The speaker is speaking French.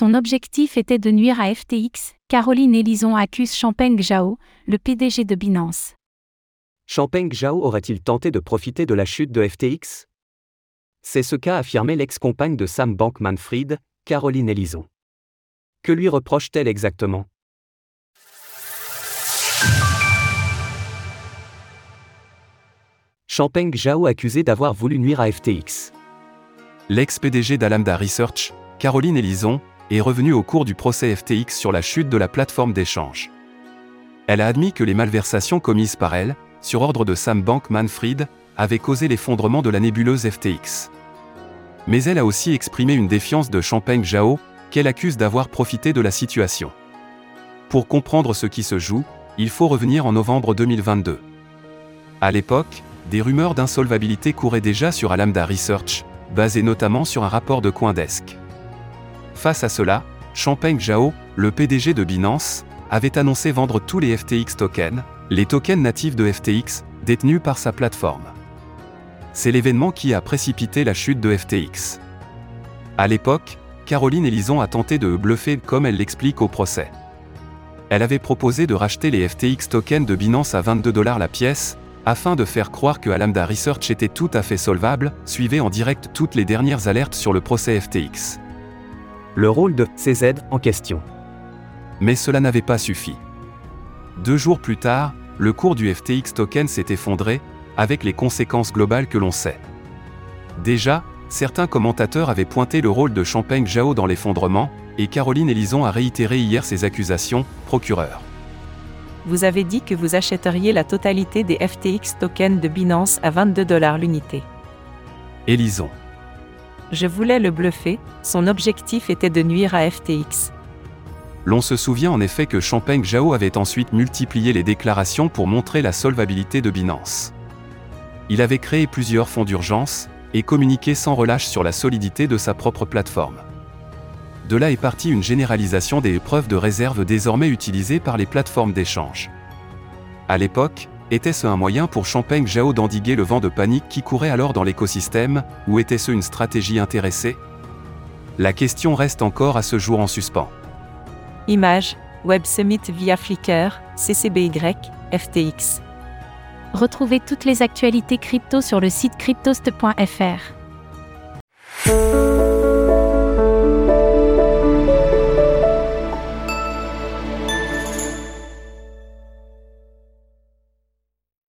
Son objectif était de nuire à FTX. Caroline Elison accuse Champagne Zhao, le PDG de Binance. Champagne Zhao aurait-il tenté de profiter de la chute de FTX C'est ce qu'a affirmé l'ex-compagne de Sam Bankman-Fried, Caroline Elison. Que lui reproche-t-elle exactement? Champagne Zhao accusé d'avoir voulu nuire à FTX. L'ex-PDG d'Alamda Research, Caroline Elison, est revenue au cours du procès FTX sur la chute de la plateforme d'échange. Elle a admis que les malversations commises par elle, sur ordre de Sam Bankman-Fried, avaient causé l'effondrement de la nébuleuse FTX. Mais elle a aussi exprimé une défiance de Champagne Zhao, qu'elle accuse d'avoir profité de la situation. Pour comprendre ce qui se joue, il faut revenir en novembre 2022. À l'époque, des rumeurs d'insolvabilité couraient déjà sur Alamda Research, basées notamment sur un rapport de Coindesk. Face à cela, Champagne Zhao, le PDG de Binance, avait annoncé vendre tous les FTX tokens, les tokens natifs de FTX, détenus par sa plateforme. C'est l'événement qui a précipité la chute de FTX. À l'époque, Caroline Elison a tenté de bluffer comme elle l'explique au procès. Elle avait proposé de racheter les FTX tokens de Binance à 22 dollars la pièce, afin de faire croire que Alamda Research était tout à fait solvable, suivez en direct toutes les dernières alertes sur le procès FTX. Le rôle de CZ en question. Mais cela n'avait pas suffi. Deux jours plus tard, le cours du FTX token s'est effondré, avec les conséquences globales que l'on sait. Déjà, certains commentateurs avaient pointé le rôle de Champagne Zhao dans l'effondrement, et Caroline Elison a réitéré hier ses accusations, procureur. Vous avez dit que vous achèteriez la totalité des FTX tokens de Binance à 22 dollars l'unité. Elison. Je voulais le bluffer, son objectif était de nuire à FTX. L'on se souvient en effet que Champagne Zhao avait ensuite multiplié les déclarations pour montrer la solvabilité de Binance. Il avait créé plusieurs fonds d'urgence, et communiqué sans relâche sur la solidité de sa propre plateforme. De là est partie une généralisation des preuves de réserve désormais utilisées par les plateformes d'échange. À l'époque, était-ce un moyen pour Champagne Zhao d'endiguer le vent de panique qui courait alors dans l'écosystème, ou était-ce une stratégie intéressée? La question reste encore à ce jour en suspens. Image, Web Summit via Flickr, CCBY, FTX. Retrouvez toutes les actualités crypto sur le site cryptost.fr.